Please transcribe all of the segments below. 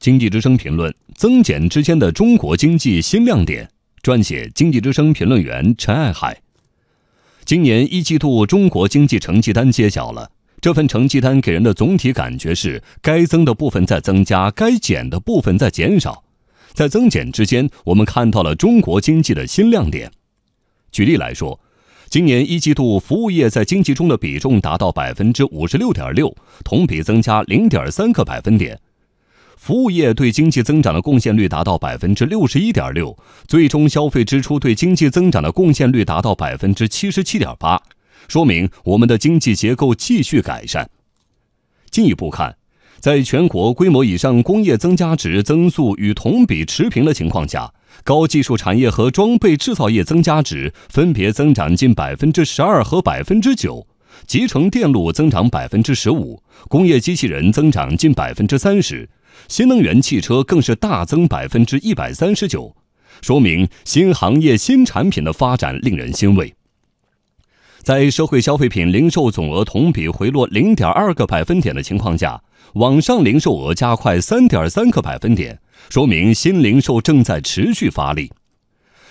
经济之声评论：增减之间的中国经济新亮点。撰写：经济之声评论员陈爱海。今年一季度中国经济成绩单揭晓了，这份成绩单给人的总体感觉是：该增的部分在增加，该减的部分在减少。在增减之间，我们看到了中国经济的新亮点。举例来说，今年一季度服务业在经济中的比重达到百分之五十六点六，同比增加零点三个百分点。服务业对经济增长的贡献率达到百分之六十一点六，最终消费支出对经济增长的贡献率达到百分之七十七点八，说明我们的经济结构继续改善。进一步看，在全国规模以上工业增加值增速与同比持平的情况下，高技术产业和装备制造业增加值分别增长近百分之十二和百分之九，集成电路增长百分之十五，工业机器人增长近百分之三十。新能源汽车更是大增百分之一百三十九，说明新行业新产品的发展令人欣慰。在社会消费品零售总额同比回落零点二个百分点的情况下，网上零售额加快三点三个百分点，说明新零售正在持续发力。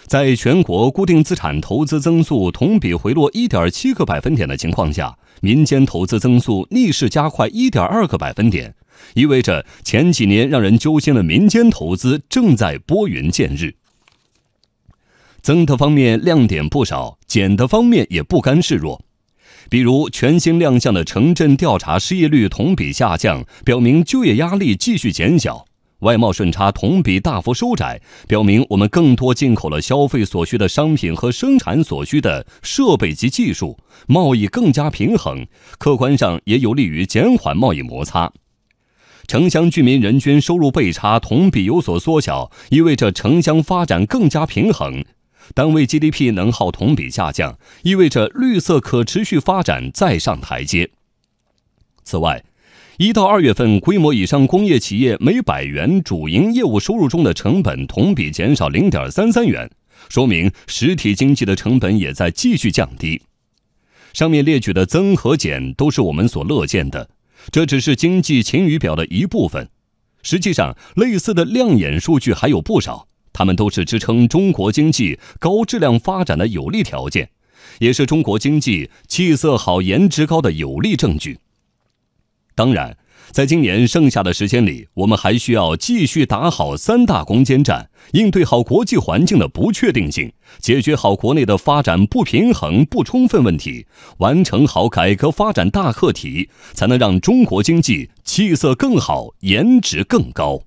在全国固定资产投资增速同比回落一点七个百分点的情况下，民间投资增速逆势加快一点二个百分点。意味着前几年让人揪心的民间投资正在拨云见日。增的方面亮点不少，减的方面也不甘示弱。比如全新亮相的城镇调查失业率同比下降，表明就业压力继续减小；外贸顺差同比大幅收窄，表明我们更多进口了消费所需的商品和生产所需的设备及技术，贸易更加平衡，客观上也有利于减缓贸易摩擦。城乡居民人均收入倍差同比有所缩小，意味着城乡发展更加平衡；单位 GDP 能耗同比下降，意味着绿色可持续发展再上台阶。此外，一到二月份规模以上工业企业每百元主营业务收入中的成本同比减少零点三三元，说明实体经济的成本也在继续降低。上面列举的增和减都是我们所乐见的。这只是经济晴雨表的一部分，实际上，类似的亮眼数据还有不少，它们都是支撑中国经济高质量发展的有利条件，也是中国经济气色好、颜值高的有力证据。当然。在今年剩下的时间里，我们还需要继续打好三大攻坚战，应对好国际环境的不确定性，解决好国内的发展不平衡不充分问题，完成好改革发展大课题，才能让中国经济气色更好、颜值更高。